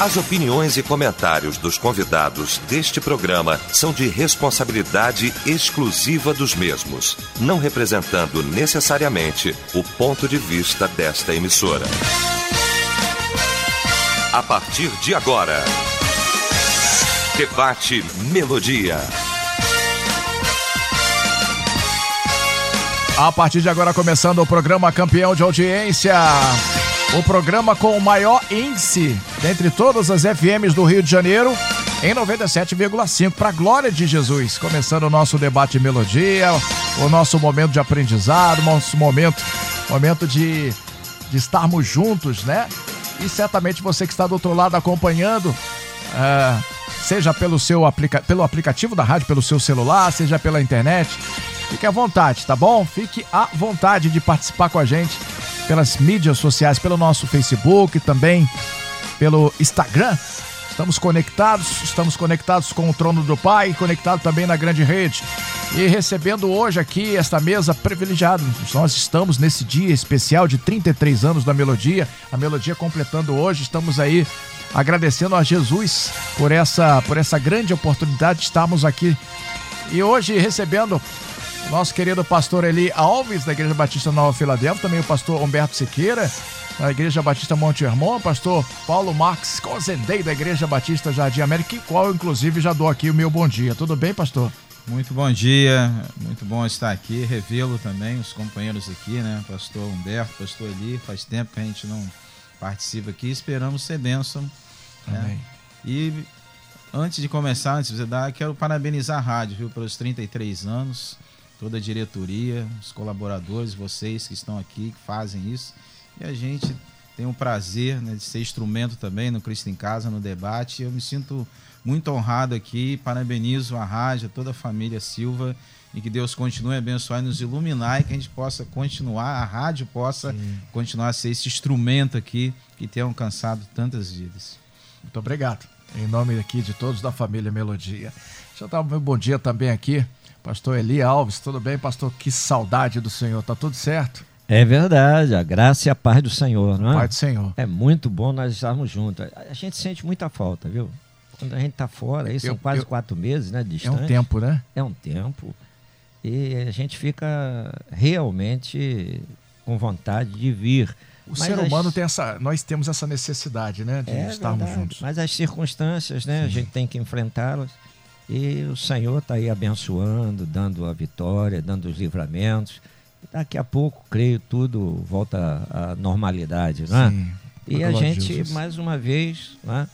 As opiniões e comentários dos convidados deste programa são de responsabilidade exclusiva dos mesmos, não representando necessariamente o ponto de vista desta emissora. A partir de agora, Debate Melodia. A partir de agora, começando o programa Campeão de Audiência. O programa com o maior índice dentre todas as FMs do Rio de Janeiro, em 97,5, para a glória de Jesus. Começando o nosso debate melodia, o nosso momento de aprendizado, nosso momento, momento de, de estarmos juntos, né? E certamente você que está do outro lado acompanhando, uh, seja pelo seu aplica pelo aplicativo da rádio, pelo seu celular, seja pela internet, fique à vontade, tá bom? Fique à vontade de participar com a gente pelas mídias sociais, pelo nosso Facebook, também pelo Instagram. Estamos conectados, estamos conectados com o trono do Pai, conectado também na grande rede. E recebendo hoje aqui esta mesa privilegiada. Nós estamos nesse dia especial de 33 anos da Melodia, a Melodia completando hoje, estamos aí agradecendo a Jesus por essa por essa grande oportunidade de estarmos aqui. E hoje recebendo nosso querido pastor Eli Alves, da Igreja Batista Nova Filadélfia, também o pastor Humberto Siqueira, da Igreja Batista Monte Hermon, pastor Paulo Marques Cozendei, da Igreja Batista Jardim América, em qual inclusive, já dou aqui o meu bom dia. Tudo bem, pastor? Muito bom dia, muito bom estar aqui, revê-lo também, os companheiros aqui, né? Pastor Humberto, pastor Eli, faz tempo que a gente não participa aqui, esperamos ser bênção. Né? E antes de começar, antes de você dar, quero parabenizar a rádio, viu, pelos 33 anos toda a diretoria, os colaboradores, vocês que estão aqui, que fazem isso. E a gente tem o prazer né, de ser instrumento também no Cristo em Casa, no debate. Eu me sinto muito honrado aqui, parabenizo a rádio, toda a família Silva e que Deus continue a abençoar e nos iluminar e que a gente possa continuar, a rádio possa Sim. continuar a ser esse instrumento aqui que tem alcançado tantas vidas. Muito obrigado. Em nome aqui de todos da família Melodia. Deixa eu dar meu bom dia também aqui Pastor Eli Alves, tudo bem, pastor? Que saudade do Senhor, tá tudo certo? É verdade, a graça e a paz do Senhor, não é? Paz do Senhor. É muito bom nós estarmos juntos. A gente sente muita falta, viu? Quando a gente está fora, aí são eu, quase eu, quatro meses, né? Distante. É um tempo, né? É um tempo. E a gente fica realmente com vontade de vir. O Mas ser humano as... tem essa. Nós temos essa necessidade, né? De é estarmos verdade. juntos. Mas as circunstâncias, né? Sim. A gente tem que enfrentá-las. E o Senhor está aí abençoando, dando a vitória, dando os livramentos. Daqui a pouco, creio, tudo volta à normalidade, né? Sim, e a gente, mais uma vez, né?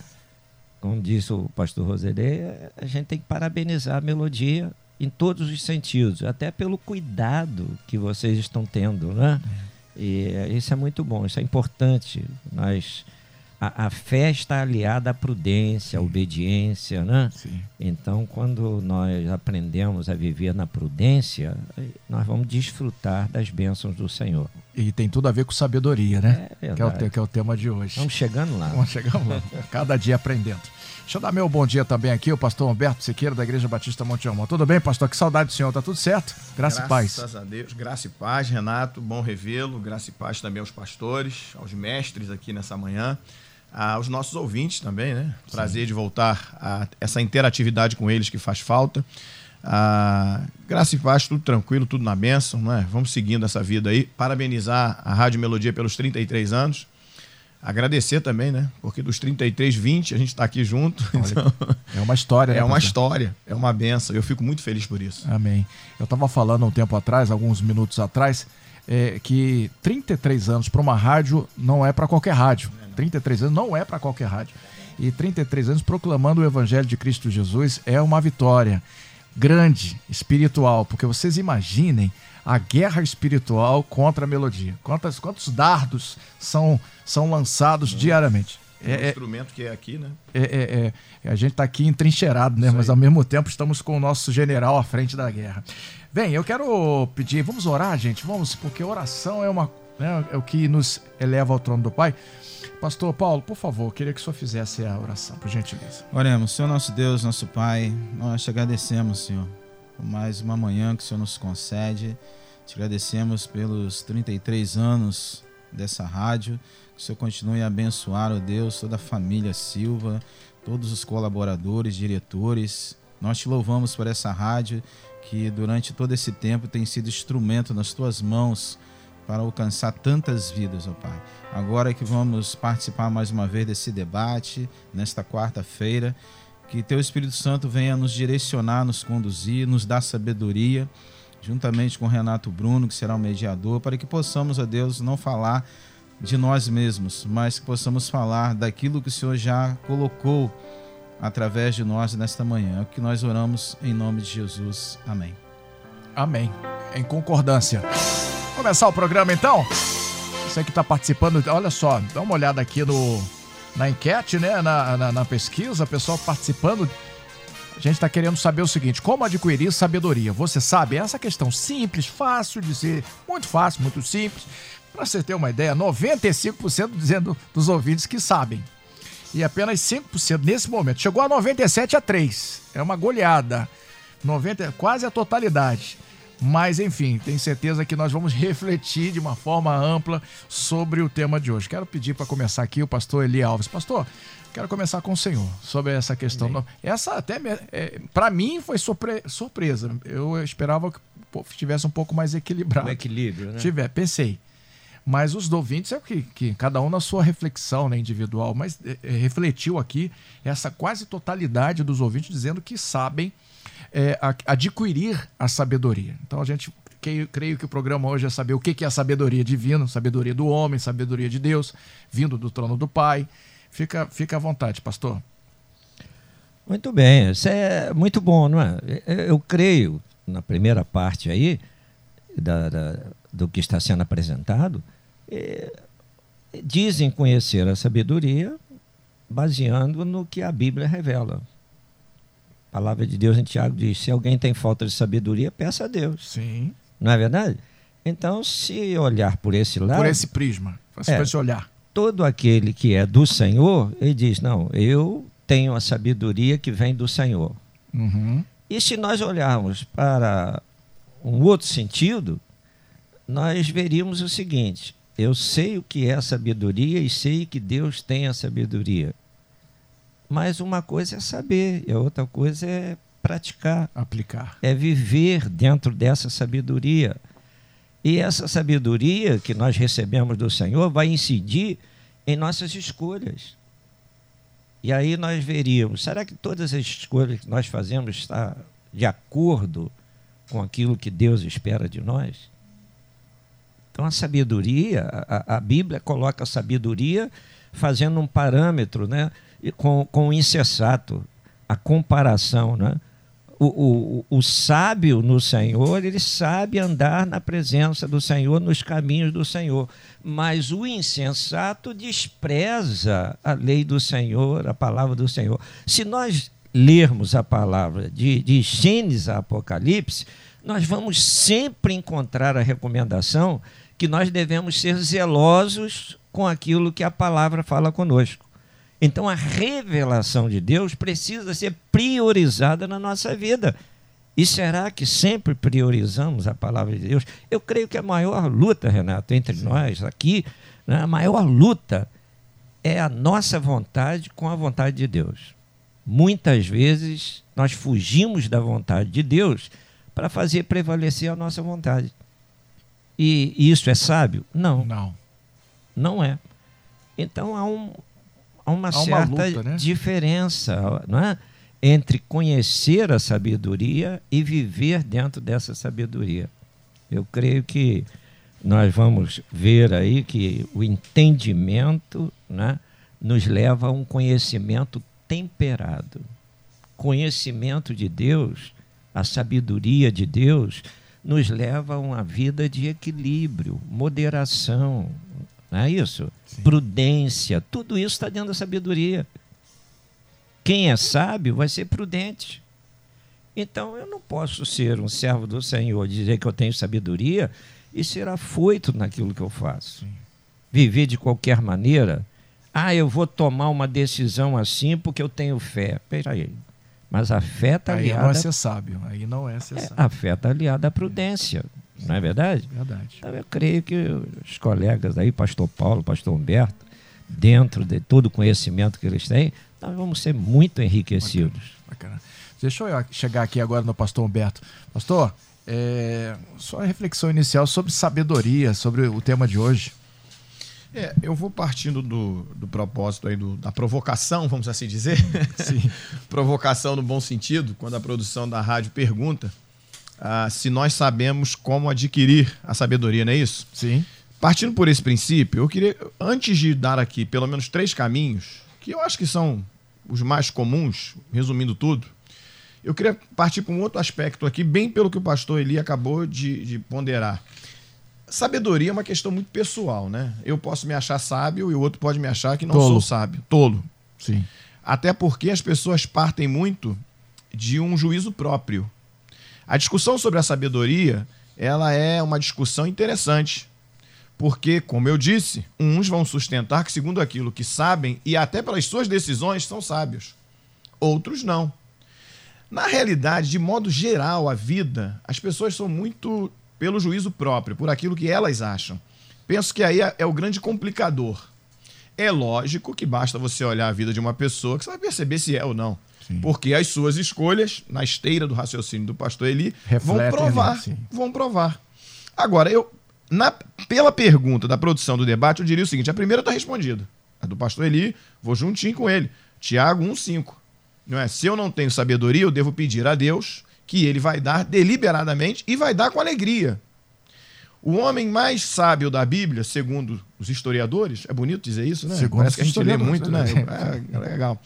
como disse o pastor Roserê, a gente tem que parabenizar a melodia em todos os sentidos, até pelo cuidado que vocês estão tendo, né? É. E isso é muito bom, isso é importante. Nós a, a fé está aliada à prudência, à obediência, né? Sim. Então, quando nós aprendemos a viver na prudência, nós vamos desfrutar das bênçãos do Senhor. E tem tudo a ver com sabedoria, né? É que, é o, que é o tema de hoje. Vamos chegando lá. Vamos chegando lá. Cada dia aprendendo. Deixa eu dar meu bom dia também aqui, o pastor Humberto Siqueira, da Igreja Batista Monte Almão. Tudo bem, pastor? Que saudade do senhor. Tá tudo certo? Graça Graças e paz. Graças a Deus. Graça e paz, Renato. Bom revê-lo. Graça e paz também aos pastores, aos mestres aqui nessa manhã aos nossos ouvintes também, né? Prazer Sim. de voltar a essa interatividade com eles que faz falta. Ah, graça e paz, tudo tranquilo, tudo na bênção, né? Vamos seguindo essa vida aí. Parabenizar a Rádio Melodia pelos 33 anos. Agradecer também, né? Porque dos 33, 20 a gente está aqui junto. Então, é uma história, né? É uma história, é uma benção. Eu fico muito feliz por isso. Amém. Eu estava falando um tempo atrás, alguns minutos atrás, é, que 33 anos para uma rádio não é para qualquer rádio. 33 anos não é para qualquer rádio. E 33 anos proclamando o Evangelho de Cristo Jesus é uma vitória grande, espiritual, porque vocês imaginem a guerra espiritual contra a melodia. Quantos, quantos dardos são, são lançados diariamente? É, um é, instrumento que é aqui, né? É, é, é a gente está aqui entrincheirado, né? Mas ao mesmo tempo estamos com o nosso general à frente da guerra. Bem, eu quero pedir, vamos orar, gente, vamos, porque oração é uma né, é o que nos eleva ao trono do Pai. Pastor Paulo, por favor, queria que o senhor fizesse a oração, por gentileza. Oremos, Senhor nosso Deus, nosso Pai, nós te agradecemos, Senhor, por mais uma manhã que o Senhor nos concede. Te agradecemos pelos 33 anos dessa rádio. Que o Senhor continue a abençoar, ó Deus, toda a família Silva, todos os colaboradores, diretores. Nós te louvamos por essa rádio que durante todo esse tempo tem sido instrumento nas tuas mãos para alcançar tantas vidas, ó Pai. Agora que vamos participar mais uma vez desse debate, nesta quarta-feira, que Teu Espírito Santo venha nos direcionar, nos conduzir, nos dar sabedoria, juntamente com Renato Bruno, que será o mediador, para que possamos, ó Deus, não falar de nós mesmos, mas que possamos falar daquilo que o Senhor já colocou através de nós nesta manhã. É o que nós oramos em nome de Jesus. Amém. Amém. Em concordância. Começar o programa então? Você que está participando, olha só, dá uma olhada aqui no, na enquete, né? Na, na, na pesquisa, pessoal participando. A gente está querendo saber o seguinte: como adquirir sabedoria? Você sabe? Essa questão simples, fácil de ser, muito fácil, muito simples. Para você ter uma ideia, 95% dizendo dos ouvintes que sabem. E apenas 5% nesse momento. Chegou a 97 a 3. É uma goleada. 90, quase a totalidade. Mas, enfim, tenho certeza que nós vamos refletir de uma forma ampla sobre o tema de hoje. Quero pedir para começar aqui o pastor Eli Alves. Pastor, quero começar com o senhor sobre essa questão. Bem. Essa até, é, para mim, foi surpre surpresa. Eu esperava que estivesse um pouco mais equilibrado. Um equilíbrio, né? Tiver, pensei. Mas os ouvintes é que, que cada um na sua reflexão né, individual, mas é, é, refletiu aqui essa quase totalidade dos ouvintes dizendo que sabem é, adquirir a sabedoria. Então a gente creio, que o programa hoje é saber o que é a sabedoria divina, sabedoria do homem, sabedoria de Deus, vindo do trono do Pai. Fica, fica à vontade, pastor. Muito bem, isso é muito bom, não é? Eu creio, na primeira parte aí, da, da do que está sendo apresentado, dizem conhecer a sabedoria baseando no que a Bíblia revela. A palavra de Deus em Tiago diz: se alguém tem falta de sabedoria, peça a Deus. Sim. Não é verdade? Então, se olhar por esse lado. Por esse prisma, por é, esse olhar. Todo aquele que é do Senhor, ele diz: não, eu tenho a sabedoria que vem do Senhor. Uhum. E se nós olharmos para um outro sentido, nós veríamos o seguinte: eu sei o que é sabedoria e sei que Deus tem a sabedoria. Mas uma coisa é saber, e a outra coisa é praticar, aplicar. É viver dentro dessa sabedoria. E essa sabedoria que nós recebemos do Senhor vai incidir em nossas escolhas. E aí nós veríamos, será que todas as escolhas que nós fazemos estão de acordo com aquilo que Deus espera de nós? Então a sabedoria, a, a Bíblia coloca a sabedoria fazendo um parâmetro né, com, com o insensato, a comparação. Né? O, o, o sábio no Senhor, ele sabe andar na presença do Senhor, nos caminhos do Senhor. Mas o insensato despreza a lei do Senhor, a palavra do Senhor. Se nós lermos a palavra de, de Gênesis a Apocalipse, nós vamos sempre encontrar a recomendação que nós devemos ser zelosos com aquilo que a palavra fala conosco. Então a revelação de Deus precisa ser priorizada na nossa vida. E será que sempre priorizamos a palavra de Deus? Eu creio que a maior luta, Renato, entre Sim. nós aqui, né, a maior luta é a nossa vontade com a vontade de Deus. Muitas vezes nós fugimos da vontade de Deus para fazer prevalecer a nossa vontade. E isso é sábio? Não. Não. Não é. Então há, um, há uma há certa uma luta, né? diferença não é? entre conhecer a sabedoria e viver dentro dessa sabedoria. Eu creio que nós vamos ver aí que o entendimento né, nos leva a um conhecimento temperado. Conhecimento de Deus, a sabedoria de Deus, nos leva a uma vida de equilíbrio, moderação, não é isso? Sim. Prudência, tudo isso está dentro da sabedoria. Quem é sábio vai ser prudente. Então eu não posso ser um servo do Senhor, dizer que eu tenho sabedoria e ser afoito naquilo que eu faço. Sim. Viver de qualquer maneira. Ah, eu vou tomar uma decisão assim porque eu tenho fé. Peraí, mas a fé está aliada. Aí não é ser sábio. Aí não é ser é, sábio. A fé está aliada à prudência. Não é verdade? Verdade. Então eu creio que os colegas aí, pastor Paulo, pastor Humberto, dentro de todo o conhecimento que eles têm, nós vamos ser muito enriquecidos. Bacana. Deixa eu chegar aqui agora no pastor Humberto. Pastor, é, só a reflexão inicial sobre sabedoria, sobre o tema de hoje. É, eu vou partindo do, do propósito aí do, da provocação, vamos assim dizer. Sim. provocação no bom sentido, quando a produção da rádio pergunta ah, se nós sabemos como adquirir a sabedoria, não é isso? Sim. Partindo por esse princípio, eu queria, antes de dar aqui pelo menos três caminhos, que eu acho que são os mais comuns, resumindo tudo, eu queria partir para um outro aspecto aqui, bem pelo que o pastor Eli acabou de, de ponderar. Sabedoria é uma questão muito pessoal, né? Eu posso me achar sábio e o outro pode me achar que não Tolo. sou sábio. Tolo. Sim. Até porque as pessoas partem muito de um juízo próprio. A discussão sobre a sabedoria, ela é uma discussão interessante. Porque, como eu disse, uns vão sustentar que, segundo aquilo que sabem e até pelas suas decisões, são sábios. Outros não. Na realidade, de modo geral, a vida, as pessoas são muito pelo juízo próprio, por aquilo que elas acham. Penso que aí é, é o grande complicador. É lógico que basta você olhar a vida de uma pessoa que você vai perceber se é ou não. Sim. Porque as suas escolhas, na esteira do raciocínio do pastor Eli, Refletem vão provar. Ali, vão provar. Agora, eu, na, pela pergunta da produção do debate, eu diria o seguinte: a primeira está respondida. A do pastor Eli, vou juntinho com ele. Tiago 1,5. Não é? Se eu não tenho sabedoria, eu devo pedir a Deus que ele vai dar deliberadamente e vai dar com alegria. O homem mais sábio da Bíblia, segundo os historiadores, é bonito dizer isso, né? Segundo Parece que a gente lê muito, né? É, é legal.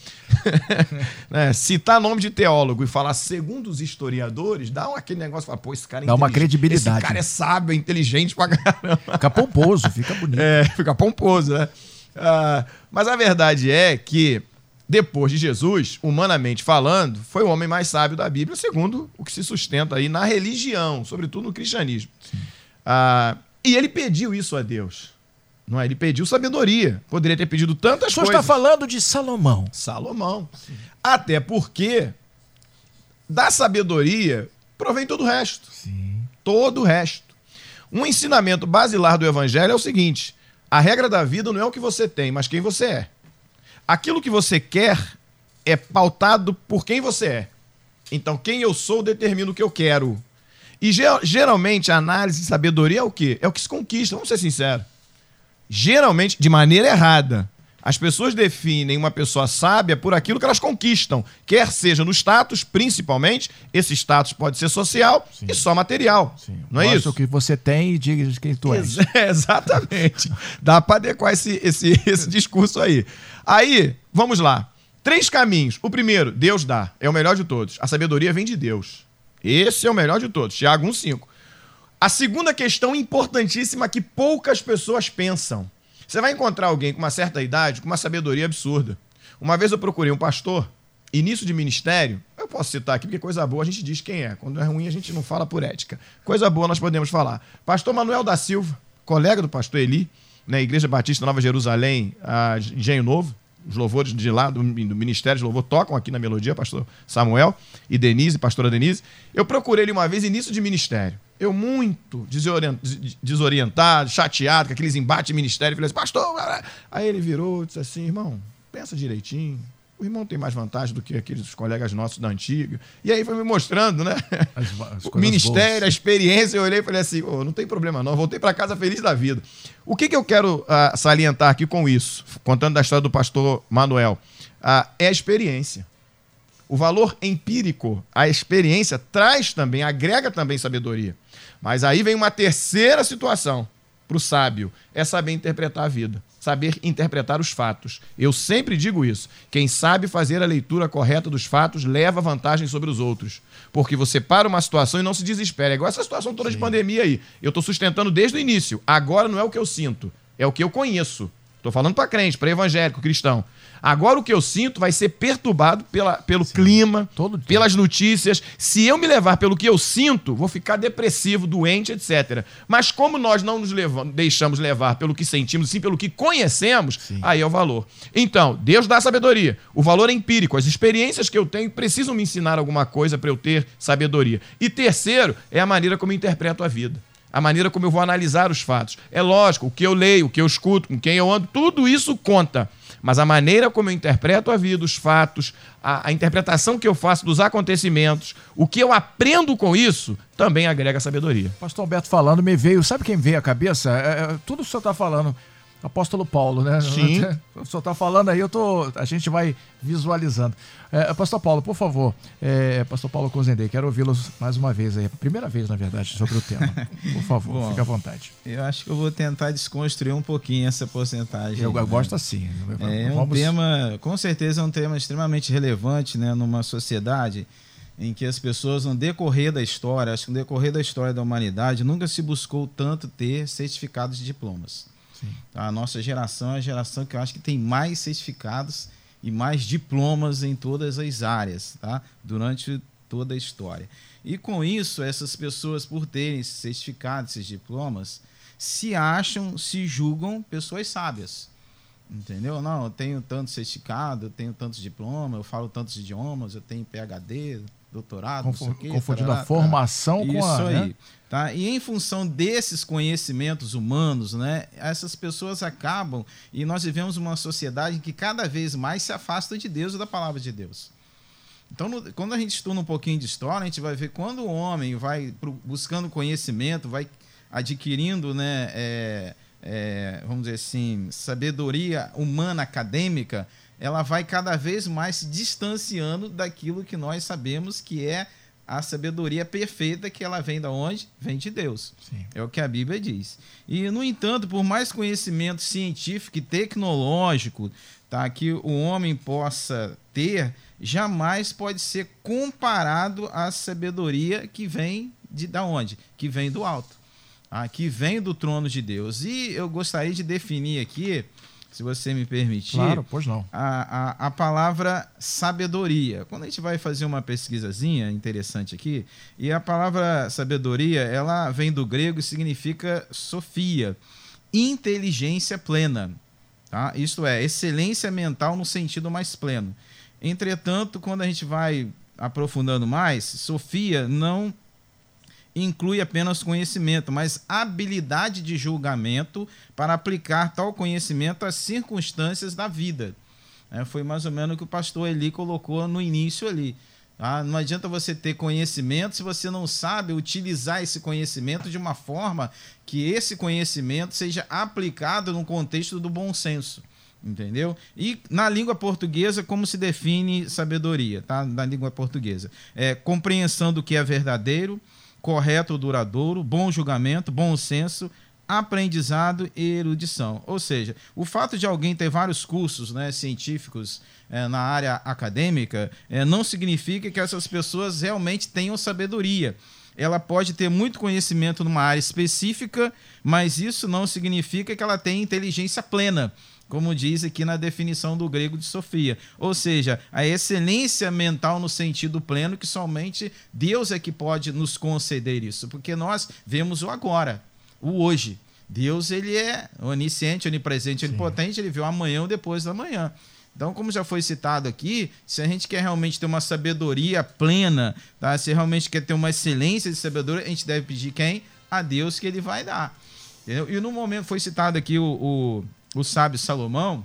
é, citar nome de teólogo e falar segundo os historiadores, dá um, aquele negócio, fala, pô, esse cara é Dá uma credibilidade. Esse cara é sábio, é inteligente pra caramba. Fica pomposo, fica bonito. É, fica pomposo, né? Ah, mas a verdade é que depois de Jesus, humanamente falando, foi o homem mais sábio da Bíblia, segundo o que se sustenta aí na religião, sobretudo no cristianismo. Ah, e ele pediu isso a Deus. Não é? Ele pediu sabedoria. Poderia ter pedido tantas coisas. O senhor está falando de Salomão. Salomão. Sim. Até porque da sabedoria provém todo o resto. Sim. Todo o resto. Um ensinamento basilar do evangelho é o seguinte: a regra da vida não é o que você tem, mas quem você é aquilo que você quer é pautado por quem você é. Então, quem eu sou determina o que eu quero. E geralmente a análise de sabedoria é o quê? É o que se conquista, vamos ser sinceros. Geralmente, de maneira errada. As pessoas definem uma pessoa sábia por aquilo que elas conquistam, quer seja no status, principalmente, esse status pode ser social Sim. e só material. Sim. Não é isso? o que você tem e diga de quem tu és. É, exatamente. Dá para adequar esse, esse, esse discurso aí. Aí, vamos lá. Três caminhos. O primeiro, Deus dá. É o melhor de todos. A sabedoria vem de Deus. Esse é o melhor de todos. Tiago 1,5. A segunda questão importantíssima que poucas pessoas pensam. Você vai encontrar alguém com uma certa idade com uma sabedoria absurda. Uma vez eu procurei um pastor, início de ministério, eu posso citar aqui porque coisa boa a gente diz quem é. Quando é ruim a gente não fala por ética. Coisa boa nós podemos falar. Pastor Manuel da Silva, colega do pastor Eli, na Igreja Batista Nova Jerusalém, a Engenho Novo. Os louvores de lá, do, do Ministério de Louvor, tocam aqui na melodia, pastor Samuel e Denise, pastora Denise. Eu procurei ele uma vez, início de ministério. Eu muito desorientado, chateado, com aqueles embates de ministério. Falei assim, pastor... Aí ele virou e disse assim, irmão, pensa direitinho o irmão tem mais vantagem do que aqueles colegas nossos da antiga. E aí foi me mostrando, né? As, as o ministério, boas. a experiência. Eu olhei e falei assim: oh, não tem problema não, voltei para casa feliz da vida. O que, que eu quero uh, salientar aqui com isso, contando da história do pastor Manuel? Uh, é a experiência. O valor empírico, a experiência, traz também, agrega também sabedoria. Mas aí vem uma terceira situação para o sábio: é saber interpretar a vida saber interpretar os fatos. Eu sempre digo isso. Quem sabe fazer a leitura correta dos fatos leva vantagem sobre os outros. Porque você para uma situação e não se desespera. É igual essa situação toda Sim. de pandemia aí. Eu estou sustentando desde o início. Agora não é o que eu sinto, é o que eu conheço. Estou falando para crente, para evangélico, cristão. Agora o que eu sinto vai ser perturbado pela, pelo Sim, clima, pelas notícias. Se eu me levar pelo que eu sinto, vou ficar depressivo, doente, etc. Mas como nós não nos levamos, deixamos levar pelo que sentimos, sim pelo que conhecemos, sim. aí é o valor. Então, Deus dá sabedoria. O valor é empírico. As experiências que eu tenho precisam me ensinar alguma coisa para eu ter sabedoria. E terceiro, é a maneira como eu interpreto a vida. A maneira como eu vou analisar os fatos. É lógico, o que eu leio, o que eu escuto, com quem eu ando, tudo isso conta. Mas a maneira como eu interpreto a vida, os fatos, a, a, interpretação que eu faço dos acontecimentos, o que eu aprendo com isso, também agrega sabedoria. Pastor Alberto falando, me veio, sabe quem veio à cabeça? É, é, tudo que o senhor está falando. Apóstolo Paulo, né? Sim. O senhor está falando aí, eu tô, a gente vai visualizando. É, Pastor Paulo, por favor, é, Pastor Paulo Cozendei, quero ouvi-lo mais uma vez aí, primeira vez, na verdade, sobre o tema. Por favor, Bom, fique à vontade. Eu acho que eu vou tentar desconstruir um pouquinho essa porcentagem. Eu, né? gosto assim. É Vamos... um tema, com certeza é um tema extremamente relevante, né, numa sociedade em que as pessoas, no decorrer da história, acho que no decorrer da história da humanidade, nunca se buscou tanto ter certificados de diplomas. A nossa geração é a geração que eu acho que tem mais certificados e mais diplomas em todas as áreas, tá? durante toda a história. E com isso, essas pessoas, por terem esses certificados, esses diplomas, se acham, se julgam pessoas sábias. Entendeu? Não, eu tenho tanto certificado, eu tenho tantos diplomas, eu falo tantos idiomas, eu tenho PhD, doutorado, Confu confundindo a formação com a. Isso aí. Né? Tá? E em função desses conhecimentos humanos, né, essas pessoas acabam, e nós vivemos uma sociedade que cada vez mais se afasta de Deus e da palavra de Deus. Então, no, quando a gente estuda um pouquinho de história, a gente vai ver quando o homem vai pro, buscando conhecimento, vai adquirindo, né, é, é, vamos dizer assim, sabedoria humana acadêmica, ela vai cada vez mais se distanciando daquilo que nós sabemos que é a sabedoria perfeita que ela vem da onde? Vem de Deus. Sim. É o que a Bíblia diz. E, no entanto, por mais conhecimento científico e tecnológico tá, que o homem possa ter, jamais pode ser comparado à sabedoria que vem de da onde? Que vem do alto. Ah, que vem do trono de Deus. E eu gostaria de definir aqui se você me permitir. Claro, pois não. A, a, a, palavra sabedoria. Quando a gente vai fazer uma pesquisazinha interessante aqui, e a palavra sabedoria, ela vem do grego e significa sofia, inteligência plena. Tá? Isto é, excelência mental no sentido mais pleno. Entretanto, quando a gente vai aprofundando mais, sofia não inclui apenas conhecimento, mas habilidade de julgamento para aplicar tal conhecimento às circunstâncias da vida. É, foi mais ou menos o que o pastor Eli colocou no início ali. Ah, não adianta você ter conhecimento se você não sabe utilizar esse conhecimento de uma forma que esse conhecimento seja aplicado no contexto do bom senso. Entendeu? E na língua portuguesa, como se define sabedoria, tá? Na língua portuguesa. É compreensão do que é verdadeiro, correto ou duradouro, bom julgamento, bom senso, aprendizado e erudição. Ou seja, o fato de alguém ter vários cursos né, científicos é, na área acadêmica é, não significa que essas pessoas realmente tenham sabedoria. Ela pode ter muito conhecimento numa área específica, mas isso não significa que ela tenha inteligência plena como diz aqui na definição do grego de Sofia. Ou seja, a excelência mental no sentido pleno que somente Deus é que pode nos conceder isso, porque nós vemos o agora, o hoje. Deus ele é onisciente, onipresente, Sim. onipotente, ele vê o amanhã ou depois da manhã. Então, como já foi citado aqui, se a gente quer realmente ter uma sabedoria plena, tá? se realmente quer ter uma excelência de sabedoria, a gente deve pedir quem? A Deus que ele vai dar. Entendeu? E no momento foi citado aqui o, o o sábio Salomão,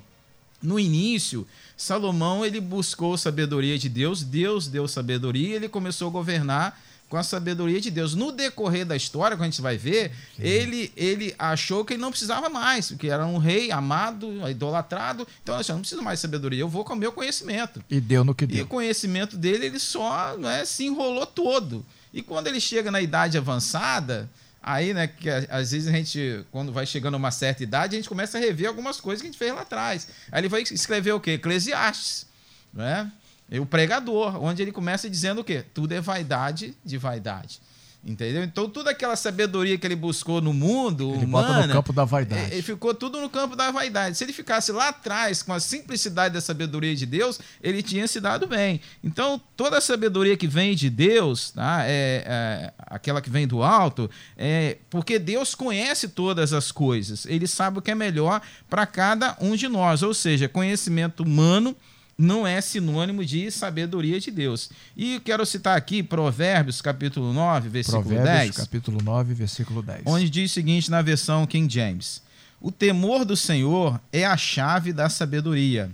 no início, Salomão ele buscou sabedoria de Deus, Deus deu sabedoria e ele começou a governar com a sabedoria de Deus. No decorrer da história, quando a gente vai ver, ele, ele achou que ele não precisava mais, porque era um rei amado, idolatrado. Então, assim, eu não preciso mais de sabedoria, eu vou com o meu conhecimento. E deu no que deu. E o conhecimento dele, ele só não é, se enrolou todo. E quando ele chega na idade avançada, Aí, né, que às vezes a gente, quando vai chegando a uma certa idade, a gente começa a rever algumas coisas que a gente fez lá atrás. Aí ele vai escrever o quê? Eclesiastes, né? E o pregador, onde ele começa dizendo o quê? Tudo é vaidade de vaidade. Entendeu? Então, toda aquela sabedoria que ele buscou no mundo, ele humana, bota no campo da vaidade. Ele ficou tudo no campo da vaidade. Se ele ficasse lá atrás com a simplicidade da sabedoria de Deus, ele tinha se dado bem. Então, toda a sabedoria que vem de Deus, tá? é, é aquela que vem do alto, é porque Deus conhece todas as coisas. Ele sabe o que é melhor para cada um de nós. Ou seja, conhecimento humano não é sinônimo de sabedoria de Deus. E quero citar aqui Provérbios, capítulo 9, versículo Provérbios, 10. capítulo 9, versículo 10. Onde diz o seguinte na versão King James: O temor do Senhor é a chave da sabedoria.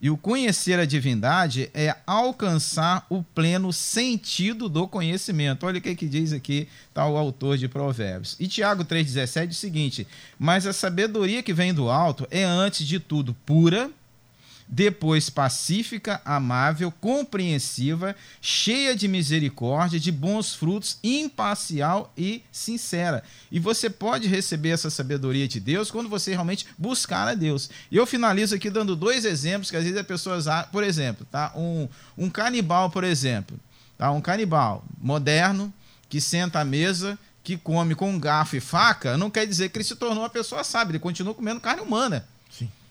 E o conhecer a divindade é alcançar o pleno sentido do conhecimento. Olha o que, que diz aqui tá, o autor de Provérbios. E Tiago 3,17 diz o seguinte: Mas a sabedoria que vem do alto é, antes de tudo, pura, depois pacífica, amável, compreensiva, cheia de misericórdia, de bons frutos, imparcial e sincera. E você pode receber essa sabedoria de Deus quando você realmente buscar a Deus. E eu finalizo aqui dando dois exemplos que às vezes as pessoas, por exemplo, tá? um, um canibal, por exemplo, tá? um canibal moderno que senta à mesa que come com garfo e faca, não quer dizer que ele se tornou uma pessoa sábia, ele continua comendo carne humana.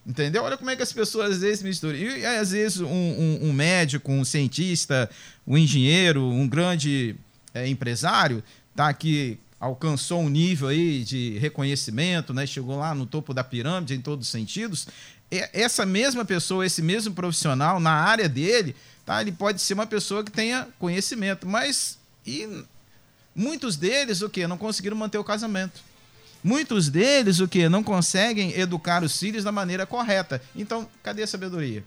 Entendeu? Olha como é que as pessoas às vezes misturam. E às vezes um, um, um médico, um cientista, um engenheiro, um grande é, empresário, tá, que alcançou um nível aí de reconhecimento, né, chegou lá no topo da pirâmide em todos os sentidos. Essa mesma pessoa, esse mesmo profissional na área dele, tá, ele pode ser uma pessoa que tenha conhecimento, mas e muitos deles o que não conseguiram manter o casamento. Muitos deles, o que? Não conseguem educar os filhos da maneira correta. Então, cadê a sabedoria?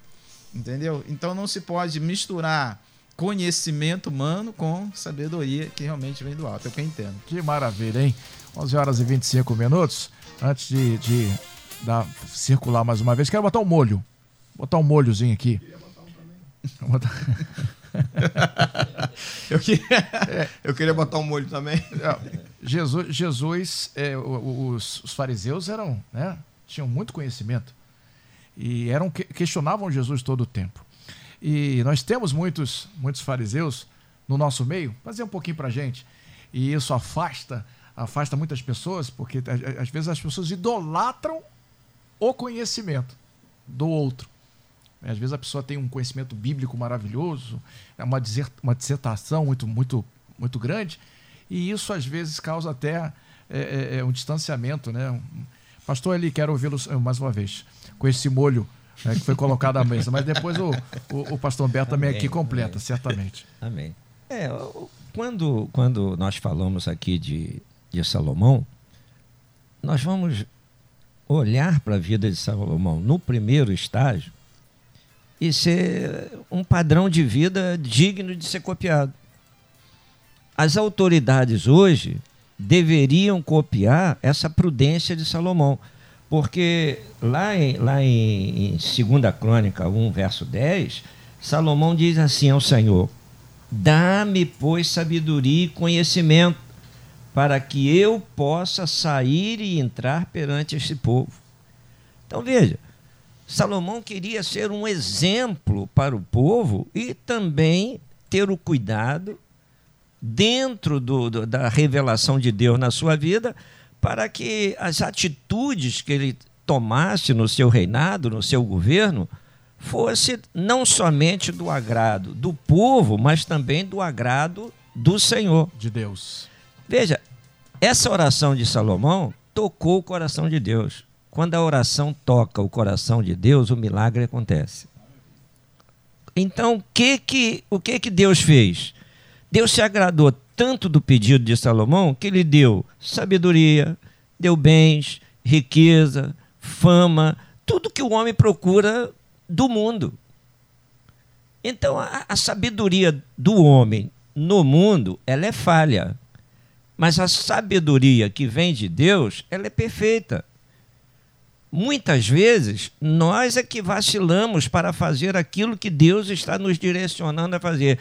Entendeu? Então não se pode misturar conhecimento humano com sabedoria que realmente vem do alto. É o que eu entendo. Que maravilha, hein? 11 horas e 25 minutos. Antes de, de dar, circular mais uma vez, quero botar um molho. Botar um molhozinho aqui. Botar... eu, queria, eu queria botar um molho também. É. Jesus, Jesus é, os, os, fariseus eram, né, tinham muito conhecimento e eram questionavam Jesus todo o tempo. E nós temos muitos, muitos fariseus no nosso meio, fazer um pouquinho para gente. E isso afasta, afasta muitas pessoas, porque às vezes as pessoas idolatram o conhecimento do outro. Às vezes a pessoa tem um conhecimento bíblico maravilhoso, é uma, uma dissertação muito, muito, muito grande, e isso às vezes causa até é, é, é um distanciamento, né? Pastor, ele quero ouvi-lo mais uma vez, com esse molho né, que foi colocado à mesa, mas depois o, o, o pastor Humberto também aqui completa, amém. certamente. Amém. É, quando, quando nós falamos aqui de, de Salomão, nós vamos olhar para a vida de Salomão no primeiro estágio e ser um padrão de vida digno de ser copiado as autoridades hoje deveriam copiar essa prudência de Salomão. Porque lá em, lá em, em 2 Crônica 1, verso 10, Salomão diz assim ao Senhor: Dá-me, pois, sabedoria e conhecimento, para que eu possa sair e entrar perante este povo. Então veja, Salomão queria ser um exemplo para o povo e também ter o cuidado dentro do, do, da revelação de Deus na sua vida, para que as atitudes que ele tomasse no seu reinado, no seu governo, fosse não somente do agrado do povo, mas também do agrado do Senhor. De Deus. Veja, essa oração de Salomão tocou o coração de Deus. Quando a oração toca o coração de Deus, o milagre acontece. Então, o que que, o que, que Deus fez? Deus se agradou tanto do pedido de Salomão que ele deu sabedoria, deu bens, riqueza, fama, tudo que o homem procura do mundo. Então, a, a sabedoria do homem no mundo, ela é falha. Mas a sabedoria que vem de Deus, ela é perfeita. Muitas vezes, nós é que vacilamos para fazer aquilo que Deus está nos direcionando a fazer.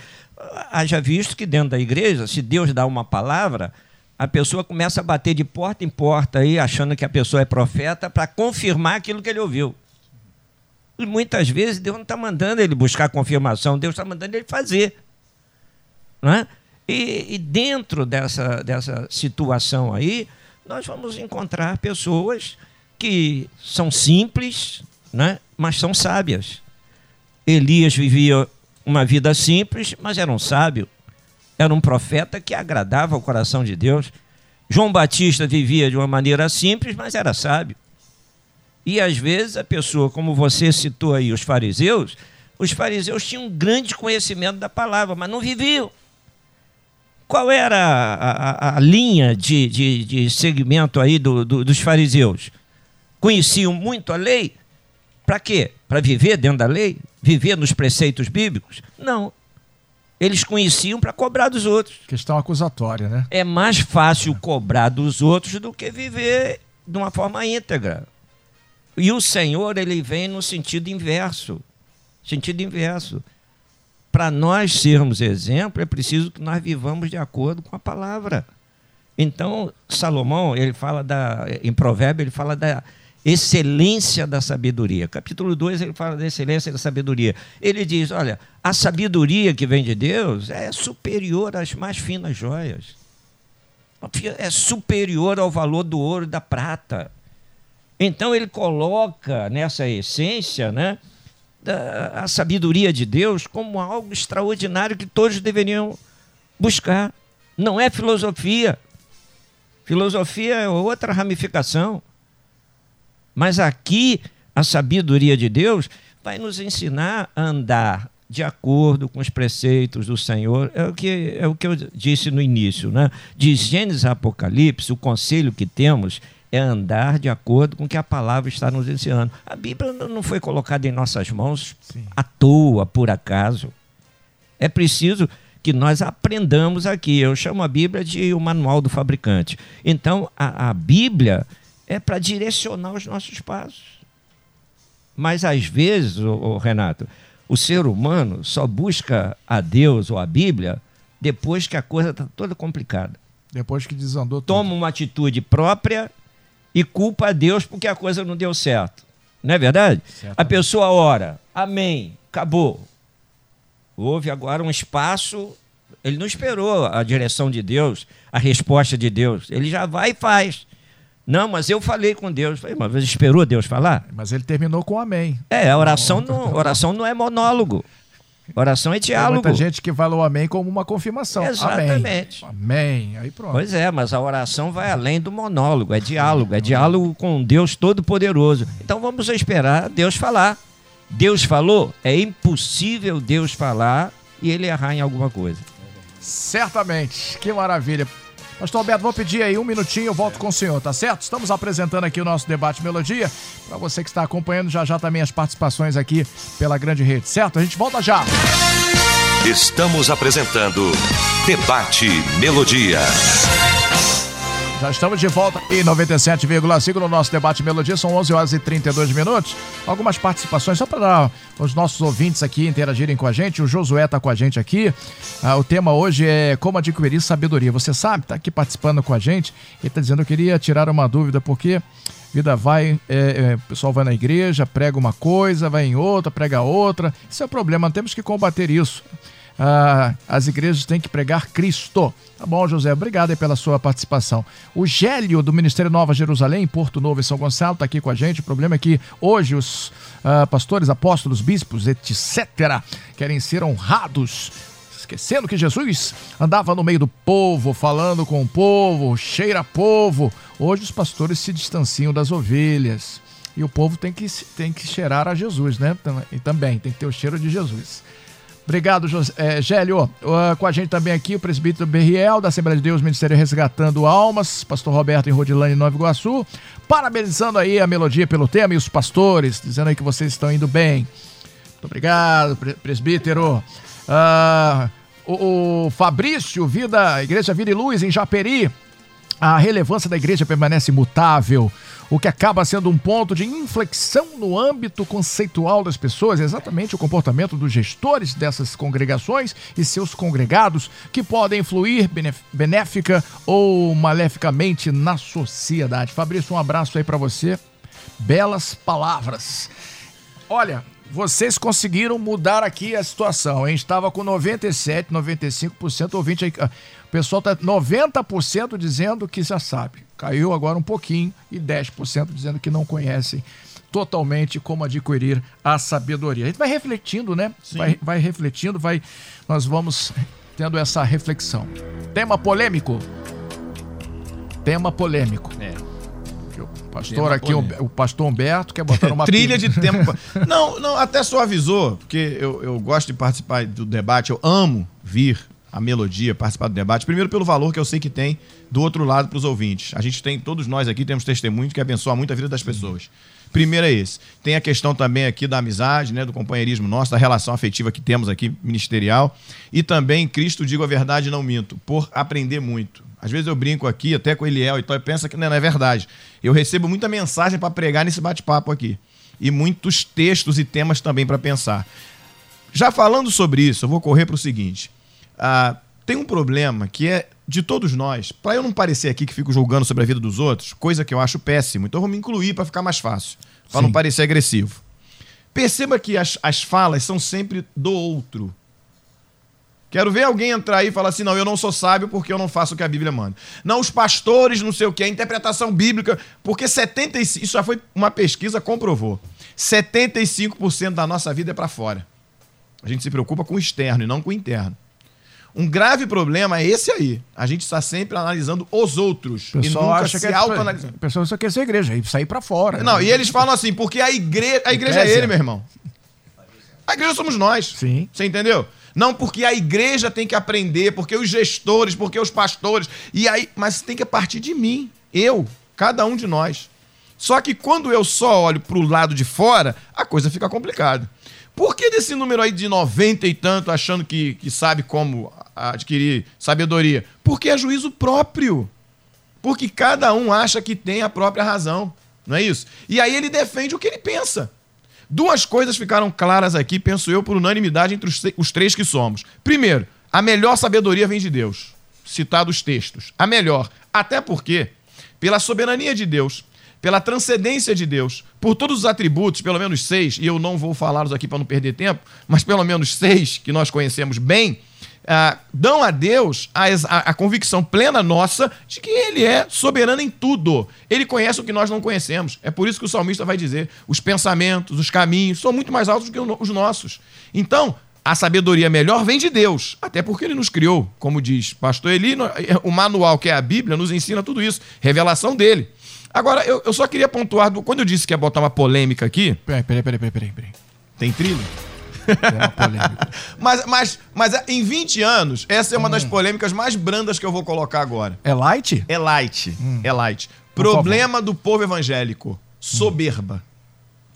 Haja visto que dentro da igreja, se Deus dá uma palavra, a pessoa começa a bater de porta em porta aí, achando que a pessoa é profeta, para confirmar aquilo que ele ouviu. E muitas vezes Deus não está mandando ele buscar confirmação, Deus está mandando ele fazer. Não é? E, e, dentro dessa, dessa situação aí, nós vamos encontrar pessoas que são simples, né? mas são sábias. Elias vivia uma vida simples, mas era um sábio. Era um profeta que agradava o coração de Deus. João Batista vivia de uma maneira simples, mas era sábio. E às vezes a pessoa, como você citou aí, os fariseus, Os fariseus tinham um grande conhecimento da palavra, mas não viviam. Qual era a, a, a linha de, de, de, segmento aí do, do, dos fariseus? Conheciam muito a lei? Para quê? Para viver dentro da lei? Viver nos preceitos bíblicos? Não. Eles conheciam para cobrar dos outros. Questão acusatória, né? É mais fácil cobrar dos outros do que viver de uma forma íntegra. E o Senhor, ele vem no sentido inverso. Sentido inverso. Para nós sermos exemplo, é preciso que nós vivamos de acordo com a palavra. Então, Salomão, ele fala da em Provérbio, ele fala da excelência da sabedoria. Capítulo 2, ele fala da excelência da sabedoria. Ele diz: olha, a sabedoria que vem de Deus é superior às mais finas joias. É superior ao valor do ouro e da prata. Então ele coloca nessa essência, né, a sabedoria de Deus como algo extraordinário que todos deveriam buscar. Não é filosofia. Filosofia é outra ramificação. Mas aqui, a sabedoria de Deus vai nos ensinar a andar de acordo com os preceitos do Senhor. É o que, é o que eu disse no início. Né? De Gênesis a Apocalipse, o conselho que temos é andar de acordo com o que a palavra está nos ensinando. A Bíblia não foi colocada em nossas mãos Sim. à toa, por acaso. É preciso que nós aprendamos aqui. Eu chamo a Bíblia de o manual do fabricante. Então, a, a Bíblia é para direcionar os nossos passos. Mas às vezes, ô, ô, Renato, o ser humano só busca a Deus ou a Bíblia depois que a coisa está toda complicada. Depois que desandou tudo. Toma uma atitude própria e culpa a Deus porque a coisa não deu certo. Não é verdade? A pessoa ora, amém, acabou. Houve agora um espaço, ele não esperou a direção de Deus, a resposta de Deus. Ele já vai e faz. Não, mas eu falei com Deus. Falei, mas você esperou Deus falar? Mas ele terminou com amém. É, a oração não, oração não é monólogo. Oração é diálogo. Tem muita gente que fala o amém como uma confirmação. Exatamente. Amém. Aí pronto. Pois é, mas a oração vai além do monólogo, é diálogo, é diálogo com Deus Todo-Poderoso. Então vamos esperar Deus falar. Deus falou, é impossível Deus falar e ele errar em alguma coisa. Certamente. Que maravilha. Pastor Alberto, vou pedir aí um minutinho, eu volto com o senhor, tá certo? Estamos apresentando aqui o nosso debate Melodia. Para você que está acompanhando já já também as participações aqui pela grande rede, certo? A gente volta já. Estamos apresentando Debate Melodia. Já estamos de volta em 97,5 no nosso debate Melodia. São 11 horas e 32 minutos. Algumas participações, só para os nossos ouvintes aqui interagirem com a gente. O Josué está com a gente aqui. Ah, o tema hoje é como adquirir sabedoria. Você sabe, está aqui participando com a gente. Ele está dizendo eu queria tirar uma dúvida, porque vida vai, é, é, o pessoal vai na igreja, prega uma coisa, vai em outra, prega outra. Isso é o problema, temos que combater isso ah, as igrejas têm que pregar Cristo. Tá bom, José, obrigado pela sua participação. O Gélio, do Ministério Nova Jerusalém, Porto Novo e São Gonçalo, está aqui com a gente. O problema é que hoje os ah, pastores, apóstolos, bispos, etc., querem ser honrados esquecendo que Jesus andava no meio do povo, falando com o povo, cheira povo. Hoje os pastores se distanciam das ovelhas. E o povo tem que, tem que cheirar a Jesus, né? E também tem que ter o cheiro de Jesus. Obrigado, José, é, Gélio. Uh, com a gente também aqui o presbítero Berriel, da Assembleia de Deus, Ministério Resgatando Almas, pastor Roberto em Rodilândia, Nova Iguaçu. Parabenizando aí a melodia pelo tema e os pastores, dizendo aí que vocês estão indo bem. Muito obrigado, presbítero. Uh, o, o Fabrício, Vida, Igreja Vida e Luz, em Japeri. A relevância da igreja permanece imutável o que acaba sendo um ponto de inflexão no âmbito conceitual das pessoas, é exatamente o comportamento dos gestores dessas congregações e seus congregados, que podem influir benéfica ou maleficamente na sociedade. Fabrício, um abraço aí para você. Belas palavras. Olha, vocês conseguiram mudar aqui a situação. Gente estava com 97, 95% ouvinte aí. O pessoal está 90% dizendo que já sabe. Caiu agora um pouquinho e 10% dizendo que não conhecem totalmente como adquirir a sabedoria. A gente vai refletindo, né? Vai, vai refletindo, vai nós vamos tendo essa reflexão. Tema polêmico. Tema polêmico. É. Pastor aqui, o, o, pastor Humberto quer botar uma trilha de tempo. não, não, até suavizou, porque eu, eu gosto de participar do debate, eu amo vir a melodia, participar do debate. Primeiro pelo valor que eu sei que tem do outro lado para os ouvintes. A gente tem, todos nós aqui temos testemunhos que abençoam muito a vida das pessoas. Primeiro é esse. Tem a questão também aqui da amizade, né, do companheirismo nosso, da relação afetiva que temos aqui ministerial. E também, Cristo, digo a verdade, não minto, por aprender muito. Às vezes eu brinco aqui, até com o Eliel e tal, e pensa que não é verdade. Eu recebo muita mensagem para pregar nesse bate-papo aqui. E muitos textos e temas também para pensar. Já falando sobre isso, eu vou correr para o seguinte. Ah, tem um problema que é de todos nós. Para eu não parecer aqui que fico julgando sobre a vida dos outros, coisa que eu acho péssimo, então eu vou me incluir para ficar mais fácil, para não parecer agressivo. Perceba que as, as falas são sempre do outro. Quero ver alguém entrar aí e falar assim: não, eu não sou sábio porque eu não faço o que a Bíblia manda. Não, os pastores, não sei o que, a interpretação bíblica, porque 75%, isso já foi uma pesquisa, comprovou. 75% da nossa vida é para fora. A gente se preocupa com o externo e não com o interno. Um grave problema é esse aí. A gente está sempre analisando os outros. O pessoal e nunca acha se que é autoanalisando. O pessoal só quer ser igreja, e sair para fora. Não, né? e eles falam assim, porque a igreja, a igreja é ele, meu irmão. A igreja somos nós. Sim. Você entendeu? Não porque a igreja tem que aprender, porque os gestores, porque os pastores. E aí, mas tem que partir de mim, eu, cada um de nós. Só que quando eu só olho para o lado de fora, a coisa fica complicada. Por que desse número aí de 90 e tanto achando que, que sabe como adquirir sabedoria? Porque é juízo próprio. Porque cada um acha que tem a própria razão. Não é isso? E aí ele defende o que ele pensa. Duas coisas ficaram claras aqui, penso eu, por unanimidade entre os, três que somos. Primeiro, a melhor sabedoria vem de Deus. Citado os textos. A melhor. Até porque, pela soberania de Deus, pela transcendência de Deus, por todos os atributos, pelo menos seis, e eu não vou falá-los aqui para não perder tempo, mas pelo menos seis que nós conhecemos bem, ah, dão a Deus a, a, a, convicção plena nossa de que Ele é soberano em tudo. Ele conhece o que nós não conhecemos. É por isso que o salmista vai dizer: os pensamentos, os caminhos são muito mais altos do que os nossos. Então, a sabedoria melhor vem de Deus, até porque ele nos criou, como diz pastor Eli, o manual que é a Bíblia nos ensina tudo isso, revelação dele. Agora, eu, eu só queria pontuar, do, quando eu disse que ia botar uma polêmica aqui. Peraí, peraí, peraí, peraí. peraí. Tem trilha? É uma polêmica. mas, mas, mas em 20 anos, essa é uma hum. das polêmicas mais brandas que eu vou colocar agora. É light? É light. Hum. É light. Problema do povo evangélico: soberba.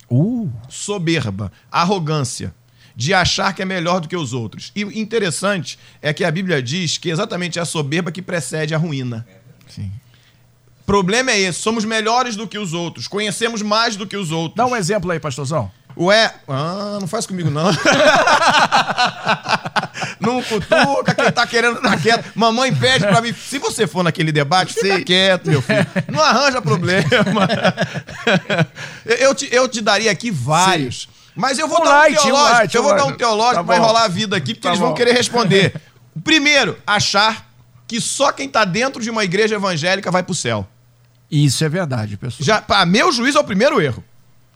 Uh. Soberba. Arrogância de achar que é melhor do que os outros. E o interessante é que a Bíblia diz que exatamente é a soberba que precede a ruína. Sim. Problema é esse, somos melhores do que os outros, conhecemos mais do que os outros. Dá um exemplo aí, pastorzão. Ué, ah, não faz comigo não. não cutuca quem tá querendo estar quieto. Mamãe pede pra mim, se você for naquele debate, fica quieto, meu filho. Não arranja problema. eu, te, eu te daria aqui vários. Sim. Mas eu vou um dar light, um teológico. Um light, eu vou dar um teológico tá pra enrolar a vida aqui, porque tá eles bom. vão querer responder. Primeiro, achar que só quem tá dentro de uma igreja evangélica vai pro céu. Isso é verdade, pessoal. Já, para meu juízo, é o primeiro erro.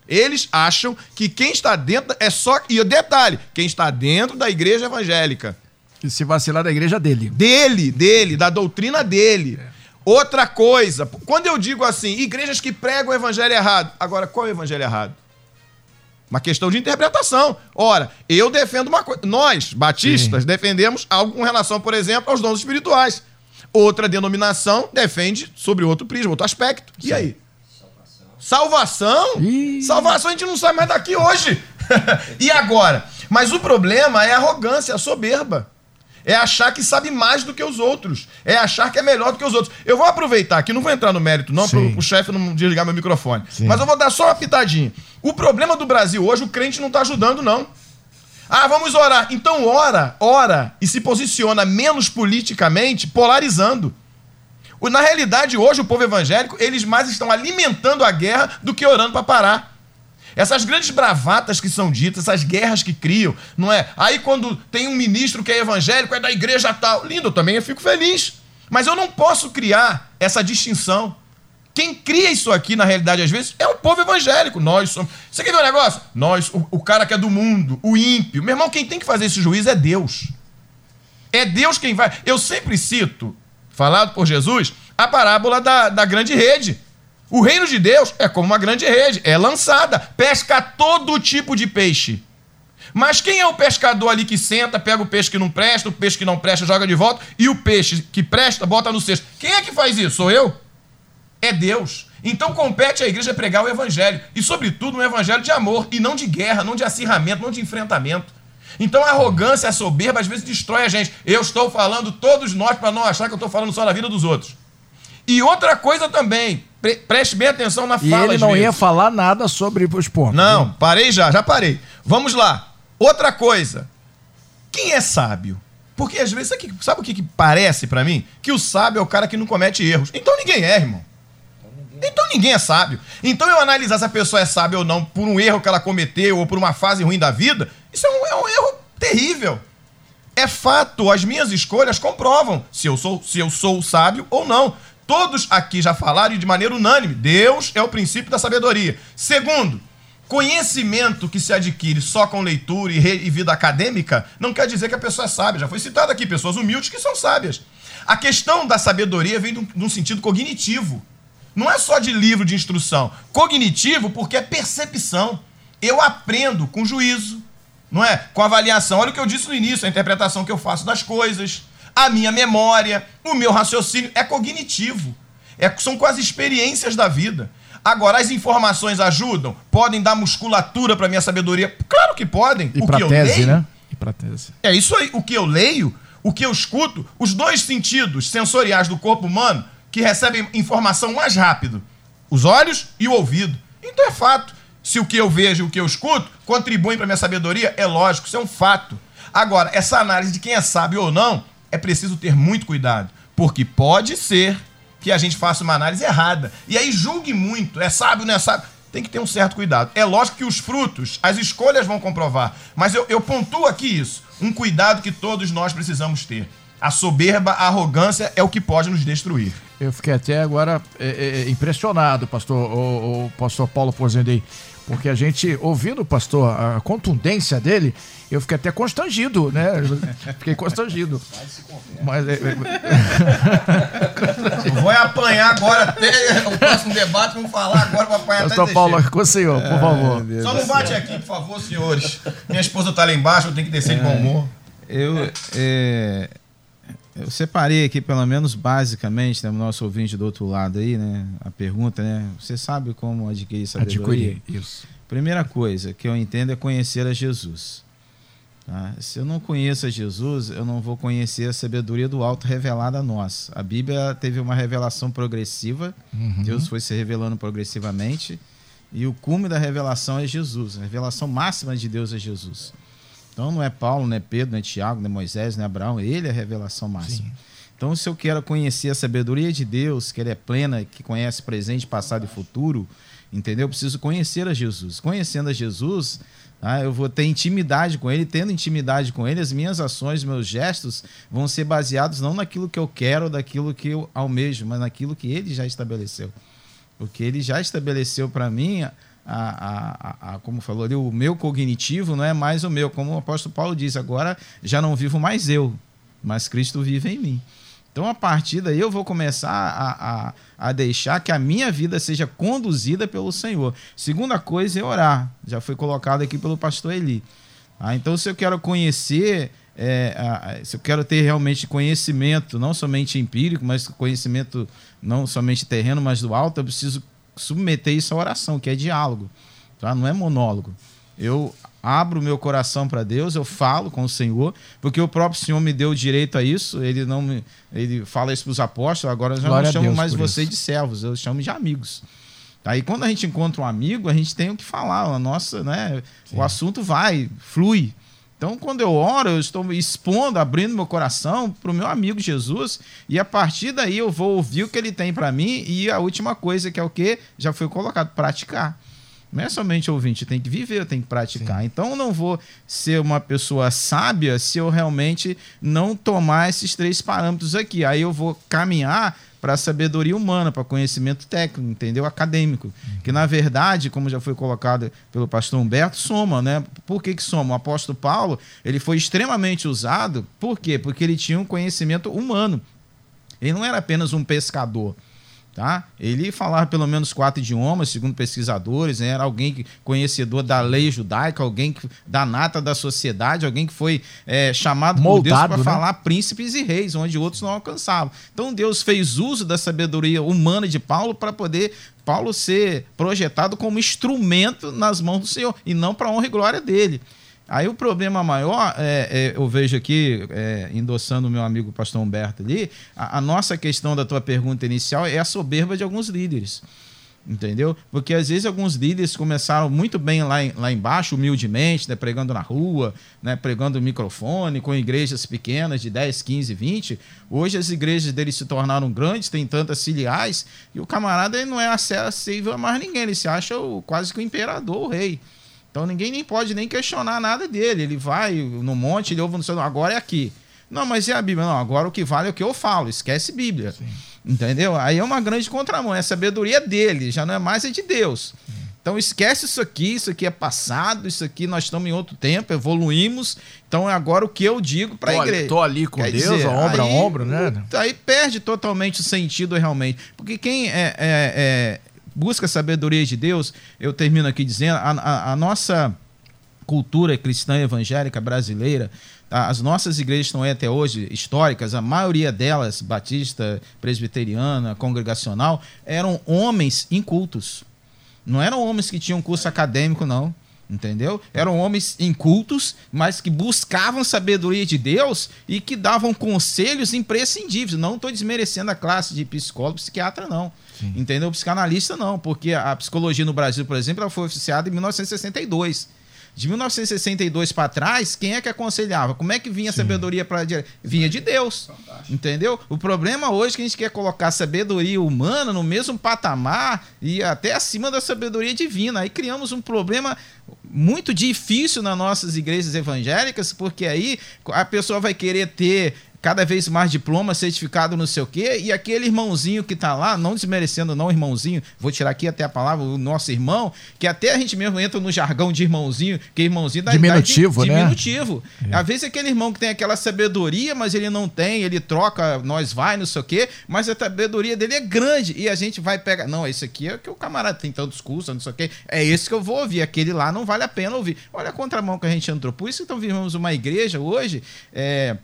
Eles acham que quem está dentro é só. E o detalhe: quem está dentro da igreja evangélica. E se vacilar da igreja dele. Dele, dele, da doutrina dele. É. Outra coisa, quando eu digo assim, igrejas que pregam o evangelho errado. Agora, qual é o evangelho errado? Uma questão de interpretação. Ora, eu defendo uma coisa. Nós, batistas, Sim. defendemos algo com relação, por exemplo, aos dons espirituais. Outra denominação defende sobre outro prisma, outro aspecto. E aí? Salvação? Salvação? Salvação a gente não sai mais daqui hoje. e agora? Mas o problema é a arrogância, a soberba. É achar que sabe mais do que os outros. É achar que é melhor do que os outros. Eu vou aproveitar aqui, não vou entrar no mérito, não, para o chefe não desligar meu microfone. Sim. Mas eu vou dar só uma pitadinha. O problema do Brasil hoje, o crente não está ajudando, não. Ah, vamos orar. Então ora, ora e se posiciona menos politicamente, polarizando. Na realidade, hoje o povo evangélico, eles mais estão alimentando a guerra do que orando para parar. Essas grandes bravatas que são ditas, essas guerras que criam, não é? Aí quando tem um ministro que é evangélico, é da igreja tal. Lindo, eu também fico feliz. Mas eu não posso criar essa distinção. Quem cria isso aqui, na realidade, às vezes, é o povo evangélico. Nós somos. Você quer ver um negócio? Nós, o, o cara que é do mundo, o ímpio. Meu irmão, quem tem que fazer esse juízo é Deus. É Deus quem vai. Eu sempre cito, falado por Jesus, a parábola da, da grande rede. O reino de Deus é como uma grande rede, é lançada, pesca todo tipo de peixe. Mas quem é o pescador ali que senta, pega o peixe que não presta, o peixe que não presta, joga de volta, e o peixe que presta, bota no cesto? Quem é que faz isso? Sou eu? É Deus. Então compete à igreja pregar o evangelho. E, sobretudo, um evangelho de amor, e não de guerra, não de acirramento, não de enfrentamento. Então a arrogância, a soberba, às vezes destrói a gente. Eu estou falando todos nós para não achar que eu estou falando só na vida dos outros. E outra coisa também, pre preste bem atenção na e fala. E ele não vezes. ia falar nada sobre os pontos. Não, parei já, já parei. Vamos lá. Outra coisa. Quem é sábio? Porque às vezes, sabe, sabe o que, que parece para mim? Que o sábio é o cara que não comete erros. Então ninguém é, irmão. Então ninguém é sábio. Então eu analisar se a pessoa é sábia ou não por um erro que ela cometeu ou por uma fase ruim da vida, isso é um, é um erro terrível. É fato, as minhas escolhas comprovam se eu sou se eu sou sábio ou não. Todos aqui já falaram de maneira unânime. Deus é o princípio da sabedoria. Segundo, conhecimento que se adquire só com leitura e, e vida acadêmica não quer dizer que a pessoa é sábia. Já foi citado aqui pessoas humildes que são sábias. A questão da sabedoria vem de um sentido cognitivo. Não é só de livro de instrução. Cognitivo porque é percepção. Eu aprendo com juízo, não é? Com avaliação. Olha o que eu disse no início, a interpretação que eu faço das coisas, a minha memória, o meu raciocínio é cognitivo. É, são quase experiências da vida. Agora, as informações ajudam? Podem dar musculatura para minha sabedoria? Claro que podem. E o que tese, eu leio, né? E pra tese. É isso aí. O que eu leio, o que eu escuto, os dois sentidos sensoriais do corpo humano que recebem informação mais rápido: os olhos e o ouvido. Então é fato. Se o que eu vejo e o que eu escuto contribuem para minha sabedoria, é lógico, isso é um fato. Agora, essa análise de quem é sábio ou não, é preciso ter muito cuidado, porque pode ser que a gente faça uma análise errada. E aí julgue muito, é sábio, não é sábio. Tem que ter um certo cuidado. É lógico que os frutos, as escolhas vão comprovar. Mas eu, eu pontuo aqui isso. Um cuidado que todos nós precisamos ter. A soberba, a arrogância é o que pode nos destruir. Eu fiquei até agora é, é, impressionado, pastor, o, o pastor Paulo Pozendei, porque a gente, ouvindo o pastor, a contundência dele, eu fiquei até constrangido, né? Fiquei constrangido. Mas, é, é... Vou apanhar agora até o próximo debate, vamos falar agora, vou apanhar pastor até Paulo, com o senhor, por favor. Ai, Só não bate aqui, por favor, senhores. Minha esposa tá lá embaixo, eu tenho que descer de bom humor. Eu, é, eu separei aqui, pelo menos basicamente, né, o nosso ouvinte do outro lado aí, né? A pergunta, né? Você sabe como adquirir sabedoria? Adquirir, isso. Primeira coisa que eu entendo é conhecer a Jesus. Tá? Se eu não conheço a Jesus, eu não vou conhecer a sabedoria do alto revelada a nós. A Bíblia teve uma revelação progressiva, uhum. Deus foi se revelando progressivamente, e o cume da revelação é Jesus. A revelação máxima de Deus é Jesus. Então não é Paulo, não é Pedro, não é Tiago, não é Moisés, não é Abraão, ele é a revelação máxima. Sim. Então, se eu quero conhecer a sabedoria de Deus, que ele é plena, que conhece presente, passado e futuro, entendeu? Eu preciso conhecer a Jesus. Conhecendo a Jesus, tá? eu vou ter intimidade com ele, tendo intimidade com ele, as minhas ações, meus gestos vão ser baseados não naquilo que eu quero, daquilo que eu almejo, mas naquilo que ele já estabeleceu. Porque ele já estabeleceu para mim a, a, a, como falou ali, o meu cognitivo não é mais o meu, como o apóstolo Paulo diz, agora já não vivo mais eu, mas Cristo vive em mim. Então, a partir daí, eu vou começar a, a, a deixar que a minha vida seja conduzida pelo Senhor. Segunda coisa é orar, já foi colocado aqui pelo pastor Eli. Ah, então, se eu quero conhecer, é, se eu quero ter realmente conhecimento, não somente empírico, mas conhecimento não somente terreno, mas do alto, eu preciso submeter isso à oração, que é diálogo, tá? não é monólogo. Eu abro o meu coração para Deus, eu falo com o Senhor, porque o próprio Senhor me deu direito a isso. Ele não me, ele fala isso para os apóstolos, agora eu já Glória não chamo mais vocês de servos, eu chamo de amigos. Aí quando a gente encontra um amigo, a gente tem o que falar, a nossa, né, o assunto vai, flui. Então, quando eu oro, eu estou expondo, abrindo meu coração para o meu amigo Jesus, e a partir daí eu vou ouvir o que ele tem para mim, e a última coisa, que é o que já foi colocado, praticar. Não é somente ouvinte, tem que viver, tem que praticar. Sim. Então, eu não vou ser uma pessoa sábia se eu realmente não tomar esses três parâmetros aqui. Aí eu vou caminhar para sabedoria humana, para conhecimento técnico, entendeu? Acadêmico. Que, na verdade, como já foi colocado pelo pastor Humberto, soma, né? Por que, que soma? O apóstolo Paulo, ele foi extremamente usado, por quê? Porque ele tinha um conhecimento humano. Ele não era apenas um pescador. Tá? Ele falava pelo menos quatro idiomas, segundo pesquisadores, né? era alguém que, conhecedor da lei judaica, alguém que, da nata da sociedade, alguém que foi é, chamado Moldado, por Deus para né? falar príncipes e reis, onde outros não alcançavam. Então Deus fez uso da sabedoria humana de Paulo para poder Paulo ser projetado como instrumento nas mãos do Senhor e não para honra e glória dele. Aí o problema maior, é, é, eu vejo aqui, é, endossando o meu amigo pastor Humberto ali, a, a, nossa questão da tua pergunta inicial é a soberba de alguns líderes. Entendeu? Porque às vezes alguns líderes começaram muito bem lá, em, lá embaixo, humildemente, né, pregando na rua, né, pregando microfone, com igrejas pequenas de 10, 15, 20. Hoje as igrejas deles se tornaram grandes, tem tantas filiais, e o camarada não é acessível a mais ninguém, ele se acha o, quase que o imperador, o rei. Então ninguém nem pode nem questionar nada dele. Ele vai no monte, ele ouve no seu. Agora é aqui. Não, mas é a Bíblia. Não, agora o que vale é o que eu falo. Esquece Bíblia. Sim. Entendeu? Aí é uma grande contramão. É a sabedoria dele, já não é mais é de Deus. Então esquece isso aqui, isso aqui é passado, isso aqui nós estamos em outro tempo, evoluímos. Então é agora o que eu digo para a igreja. Estou ali com Quer Deus, dizer, ombro aí, a ombro, né? Aí perde totalmente o sentido realmente. Porque quem é, é, é busca a sabedoria de Deus, eu termino aqui dizendo, a, a, a nossa cultura cristã evangélica brasileira, tá? as nossas igrejas estão aí até hoje históricas, a maioria delas, batista, presbiteriana, congregacional, eram homens incultos. Não eram homens que tinham curso acadêmico, não entendeu? Eram homens incultos, mas que buscavam sabedoria de Deus e que davam conselhos imprescindíveis. Não estou desmerecendo a classe de psicólogo, psiquiatra, não. Sim. Entendeu? Psicanalista, não, porque a psicologia no Brasil, por exemplo, ela foi oficiada em 1962. De 1962 para trás, quem é que aconselhava? Como é que vinha a sabedoria para vinha de Deus? Fantástico. Entendeu? O problema hoje é que a gente quer colocar a sabedoria humana no mesmo patamar e até acima da sabedoria divina. Aí criamos um problema muito difícil nas nossas igrejas evangélicas, porque aí a pessoa vai querer ter cada vez mais diploma, certificado, não sei o quê, e aquele irmãozinho que tá lá, não desmerecendo não, irmãozinho, vou tirar aqui até a palavra, o nosso irmão, que até a gente mesmo entra no jargão de irmãozinho, que irmãozinho da diminutivo, idade, né? Diminutivo. É. Às vezes aquele irmão que tem aquela sabedoria, mas ele não tem, ele troca, nós vai, não sei o quê, mas a sabedoria dele é grande, e a gente vai pegar, não, esse aqui é que o camarada tem tantos cursos, não sei o quê, é esse que eu vou ouvir, aquele lá não vale a pena ouvir. Olha a contramão que a gente entrou. Por isso então vivemos uma igreja hoje, é,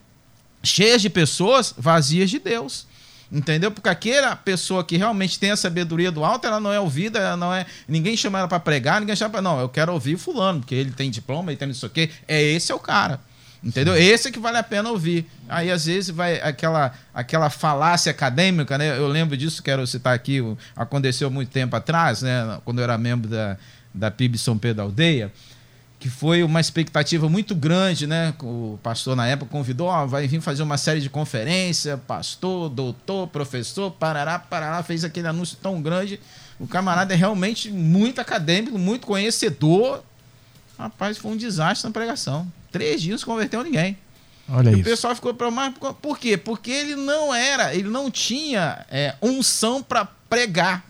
cheias de pessoas vazias de Deus. Entendeu? Porque aquela pessoa que realmente tem a sabedoria do alto, ela não é ouvida, ela não é. Ninguém chama ela para pregar, ninguém chama pra. Não, eu quero ouvir fulano, porque ele tem diploma, ele tem isso aqui. É esse é o cara. Entendeu? Esse é que vale a pena ouvir. Aí, às vezes, vai aquela, aquela falácia acadêmica, né? Eu lembro disso, quero citar aqui, aconteceu muito tempo atrás, né? Quando eu era membro da, da PIB São Pedro da Aldeia que foi uma expectativa muito grande, né? O pastor na época convidou, ó, vai vir fazer uma série de conferência, pastor, doutor, professor, parará, parará, fez aquele anúncio tão grande. O camarada é realmente muito acadêmico, muito conhecedor. Rapaz, foi um desastre na pregação. Três dias não converteu ninguém. Olha e isso. O pessoal ficou para mais. Por quê? Porque ele não era, ele não tinha é, unção para pregar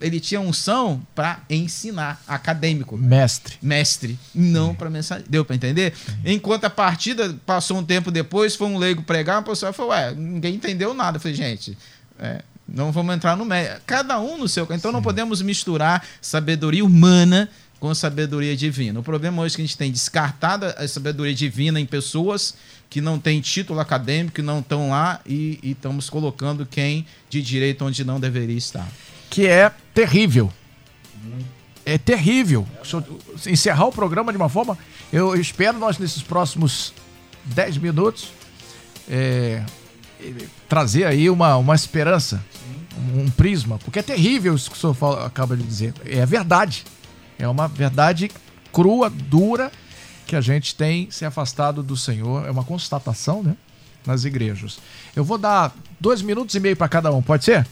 ele tinha unção para ensinar, acadêmico. Mestre. Mestre, não é. para mensagem. Deu para entender? É. Enquanto a partida passou um tempo depois, foi um leigo pregar, a pessoa falou: Ué, ninguém entendeu nada. Eu falei, gente, é, não vamos entrar no meio. Cada um no seu. Então Sim. não podemos misturar sabedoria humana com sabedoria divina. O problema hoje é que a gente tem descartado a sabedoria divina em pessoas que não têm título acadêmico, que não estão lá e, e estamos colocando quem de direito onde não deveria estar que é terrível. É terrível. Encerrar o programa de uma forma. Eu espero nós, nesses próximos 10 minutos, é, trazer aí uma, uma esperança, um, um, prisma, porque é terrível isso que o senhor fala, acaba de dizer. É verdade. É uma verdade crua, dura, que a gente tem se afastado do Senhor. É uma constatação, né? Nas igrejas. Eu vou dar dois minutos e meio para cada um, pode ser?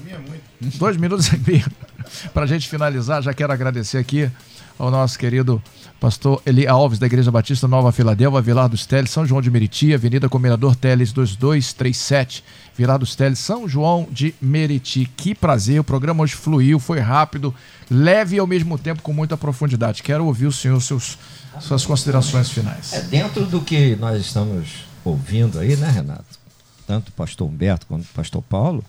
Mim é muito. Dois minutos e meio. Para a gente finalizar, já quero agradecer aqui ao nosso querido pastor Eli Alves, da Igreja Batista Nova Filadélfia, Vilar dos Teles, São João de Meriti, Avenida Comendador Teles 2237, Vilar dos Teles, São João de Meriti. Que prazer, o programa hoje fluiu, foi rápido, leve e ao mesmo tempo com muita profundidade. Quero ouvir o senhor, seus, suas considerações finais. É dentro do que nós estamos ouvindo aí, né, Renato? Tanto o pastor Humberto quanto o pastor Paulo,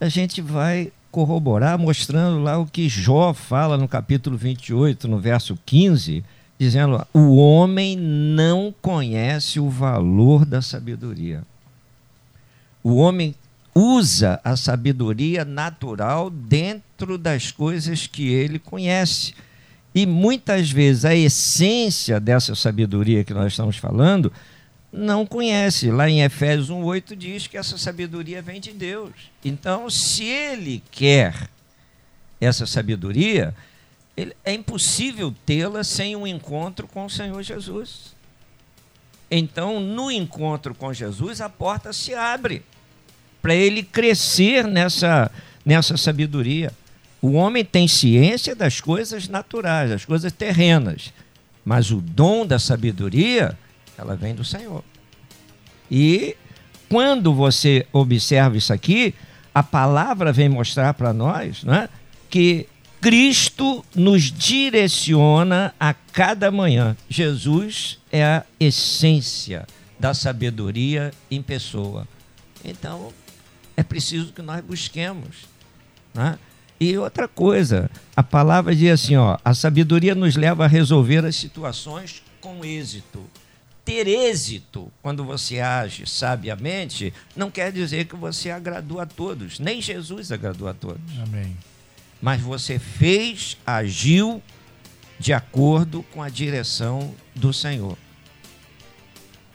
a gente vai corroborar mostrando lá o que Jó fala no capítulo 28, no verso 15, dizendo: o homem não conhece o valor da sabedoria. O homem usa a sabedoria natural dentro das coisas que ele conhece. E muitas vezes a essência dessa sabedoria que nós estamos falando não conhece. Lá em Efésios 1:8 diz que essa sabedoria vem de Deus. Então, se ele quer essa sabedoria, ele, é impossível tê-la sem um encontro com o Senhor Jesus. Então, no encontro com Jesus, a porta se abre para ele crescer nessa, nessa sabedoria. O homem tem ciência das coisas naturais, das coisas terrenas, mas o dom da sabedoria, ela vem do Senhor. E quando você observa isso aqui, a palavra vem mostrar para nós né, que Cristo nos direciona a cada manhã. Jesus é a essência da sabedoria em pessoa. Então, é preciso que nós busquemos. Né? E outra coisa, a palavra diz assim: ó, a sabedoria nos leva a resolver as situações com êxito. Ter êxito quando você age sabiamente não quer dizer que você agradou a todos. Nem Jesus agradou a todos. Amém mas você fez, agiu de acordo com a direção do Senhor.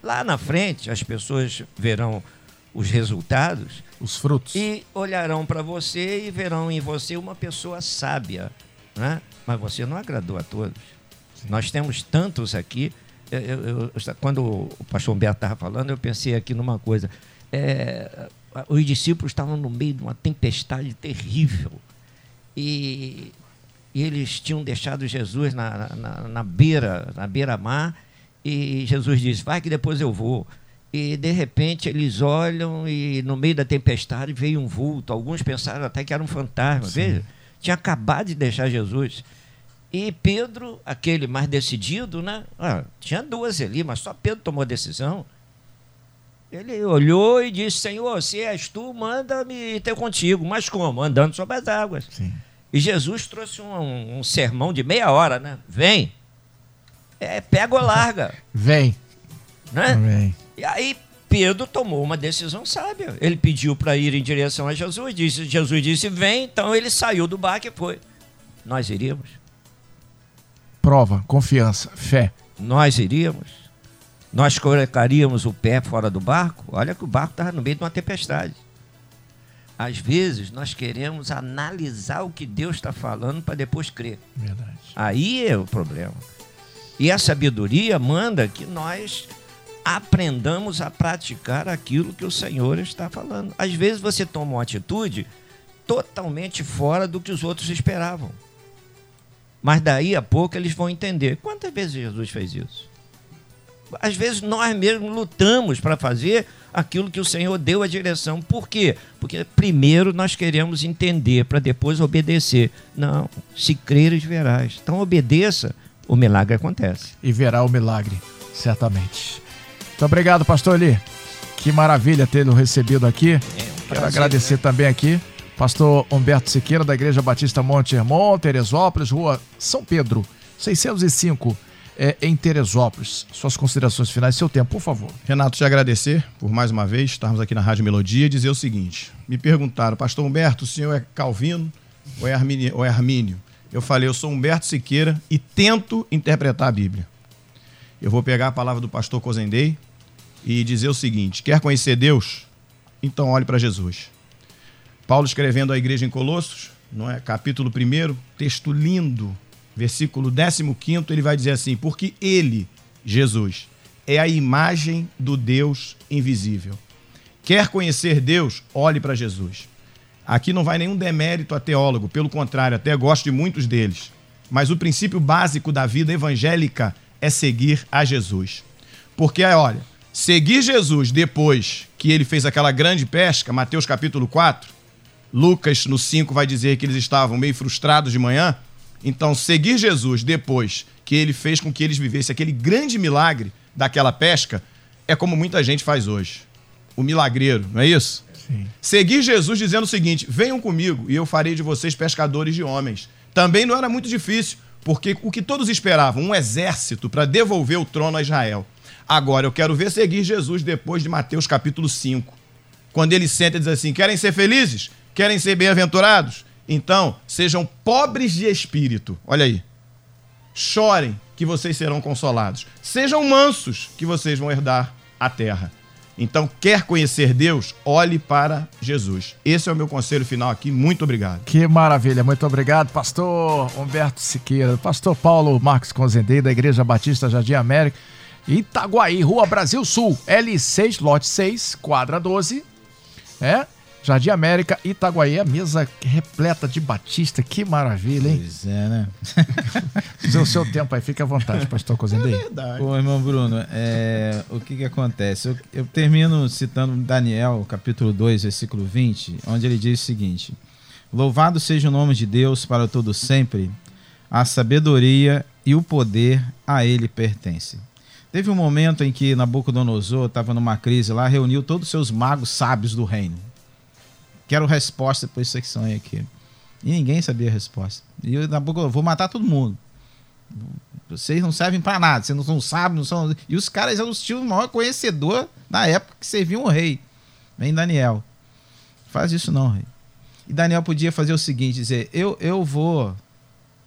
Lá na frente, as pessoas verão os resultados, os frutos, e olharão para você e verão em você uma pessoa sábia, né? mas você não agradou a todos. Sim. Nós temos tantos aqui. Eu, eu, quando o pastor Humberto estava falando, eu pensei aqui numa coisa. É, os discípulos estavam no meio de uma tempestade terrível e, e eles tinham deixado Jesus na, na, na beira, na beira-mar, e Jesus disse, vai que depois eu vou. E de repente eles olham e no meio da tempestade veio um vulto. Alguns pensaram até que era um fantasma. Sim. Veja, tinha acabado de deixar Jesus. E Pedro, aquele mais decidido, né? Ah, tinha duas ali, mas só Pedro tomou a decisão. Ele olhou e disse: Senhor, se és tu, manda-me ter contigo. Mas como? Andando sobre as águas. Sim. E Jesus trouxe um, um, sermão de meia hora, né? Vem. É, pega ou larga. Vem. Né? Vem. E aí Pedro tomou uma decisão sábia. Ele pediu para ir em direção a Jesus. Disse, Jesus disse, vem. Então ele saiu do barco e foi. Nós iríamos. Prova, confiança, fé. Nós iríamos. Nós colocaríamos o pé fora do barco. Olha que o barco estava no meio de uma tempestade. Às vezes nós queremos analisar o que Deus está falando para depois crer. Verdade. Aí é o problema. E a sabedoria manda que nós aprendamos a praticar aquilo que o Senhor está falando. Às vezes você toma uma atitude totalmente fora do que os outros esperavam. Mas daí a pouco eles vão entender. Quantas vezes Jesus fez isso? Às vezes nós mesmos lutamos para fazer aquilo que o Senhor deu a direção. Por quê? Porque primeiro nós queremos entender para depois obedecer. Não, se creres verás. Então obedeça, o milagre acontece. E verá o milagre, certamente. Muito obrigado, pastor Eli. Que maravilha tê-lo recebido aqui. É um Quero agradecer também aqui pastor Humberto Siqueira da Igreja Batista Monte Hermon, Teresópolis, Rua São Pedro, 605 é, em Teresópolis. Suas considerações finais, seu tempo, por favor. Renato, te agradecer por mais uma vez estarmos aqui na Rádio Melodia e dizer o seguinte: me perguntaram, Pastor Humberto, o senhor é Calvino ou é, Armínio, ou é Armínio? Eu falei, eu sou Humberto Siqueira e tento interpretar a Bíblia. Eu vou pegar a palavra do pastor Cozendei e dizer o seguinte: quer conhecer Deus? Então olhe para Jesus. Paulo escrevendo à igreja em Colossos, não é? capítulo 1, texto lindo, versículo 15, ele vai dizer assim: Porque ele, Jesus, é a imagem do Deus invisível. Quer conhecer Deus? Olhe para Jesus. Aqui não vai nenhum demérito a teólogo, pelo contrário, até gosto de muitos deles. Mas o princípio básico da vida evangélica é seguir a Jesus. Porque, olha, seguir Jesus depois que ele fez aquela grande pesca, Mateus capítulo 4, Lucas no 5 vai dizer que eles estavam meio frustrados de manhã, então, seguir Jesus depois que ele fez com que eles vivessem aquele grande milagre daquela pesca é como muita gente faz hoje. O milagreiro, não é isso? Sim. Seguir Jesus dizendo o seguinte: venham comigo e eu farei de vocês pescadores de homens. Também não era muito difícil, porque o que todos esperavam, um exército para devolver o trono a Israel. Agora eu quero ver seguir Jesus depois de Mateus capítulo 5. Quando ele senta e diz assim: querem ser felizes? Querem ser bem-aventurados? Então, sejam pobres de espírito. Olha aí. Chorem, que vocês serão consolados. Sejam mansos, que vocês vão herdar a terra. Então, quer conhecer Deus? Olhe para Jesus. Esse é o meu conselho final aqui. Muito obrigado. Que maravilha. Muito obrigado, pastor Humberto Siqueira, pastor Paulo Marcos Conzendei, da Igreja Batista Jardim América, Itaguaí, Rua Brasil Sul, L6, lote 6, quadra 12. É? Jardim América, Itaguaí, a mesa repleta de Batista, que maravilha, hein? Pois é, né? o seu tempo aí, fica à vontade, pastor Cozendei. É verdade. Pô, irmão Bruno, é, o que que acontece? Eu, eu, termino citando Daniel, capítulo 2, versículo 20, onde ele diz o seguinte, Louvado seja o nome de Deus para todo sempre, a sabedoria e o poder a ele pertencem. Teve um momento em que Nabucodonosor estava numa crise lá, reuniu todos os seus magos sábios do reino Quero resposta para essa questão aí aqui. E ninguém sabia a resposta. E eu, na boca, eu vou matar todo mundo. Vocês não servem para nada, vocês não são sábios, não são. E os caras eram o maior conhecedor na época que serviam o rei. Vem Daniel. Faz isso não, rei. E Daniel podia fazer o seguinte: dizer, eu, eu vou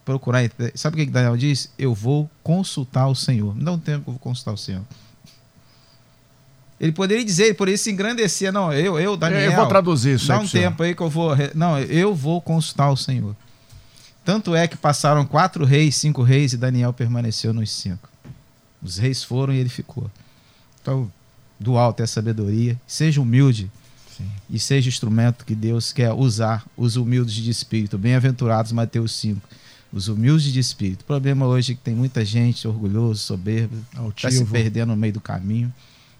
procurar. Sabe o que Daniel diz? Eu vou consultar o Senhor. Me dá um tempo que eu vou consultar o Senhor. Ele poderia dizer, ele poderia se engrandecer. Não, eu, eu, Daniel. Eu vou traduzir isso Dá um tempo aí que eu vou. Não, eu vou consultar o Senhor. Tanto é que passaram quatro reis, cinco reis, e Daniel permaneceu nos cinco. Os reis foram e ele ficou. Então, do alto é sabedoria. Seja humilde. Sim. E seja instrumento que Deus quer usar os humildes de espírito. Bem-aventurados, Mateus 5. Os humildes de espírito. O problema hoje é que tem muita gente orgulhoso, soberbo, está se perdendo no meio do caminho.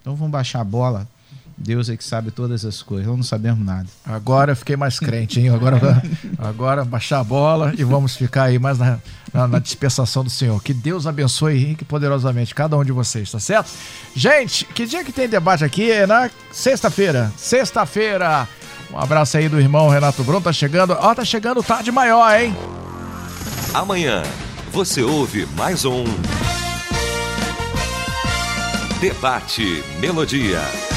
Então vamos baixar a bola. Deus é que sabe todas as coisas, nós não sabemos nada. Agora eu fiquei mais crente, hein? Agora, agora baixar a bola e vamos ficar aí mais na, na, na dispensação do Senhor. Que Deus abençoe rique poderosamente cada um de vocês, tá certo? Gente, que dia que tem debate aqui? É na sexta-feira. Sexta-feira. Um abraço aí do irmão Renato Bruno, tá chegando. Ó, tá chegando tarde maior, hein? Amanhã você ouve mais um. Debate Melodia.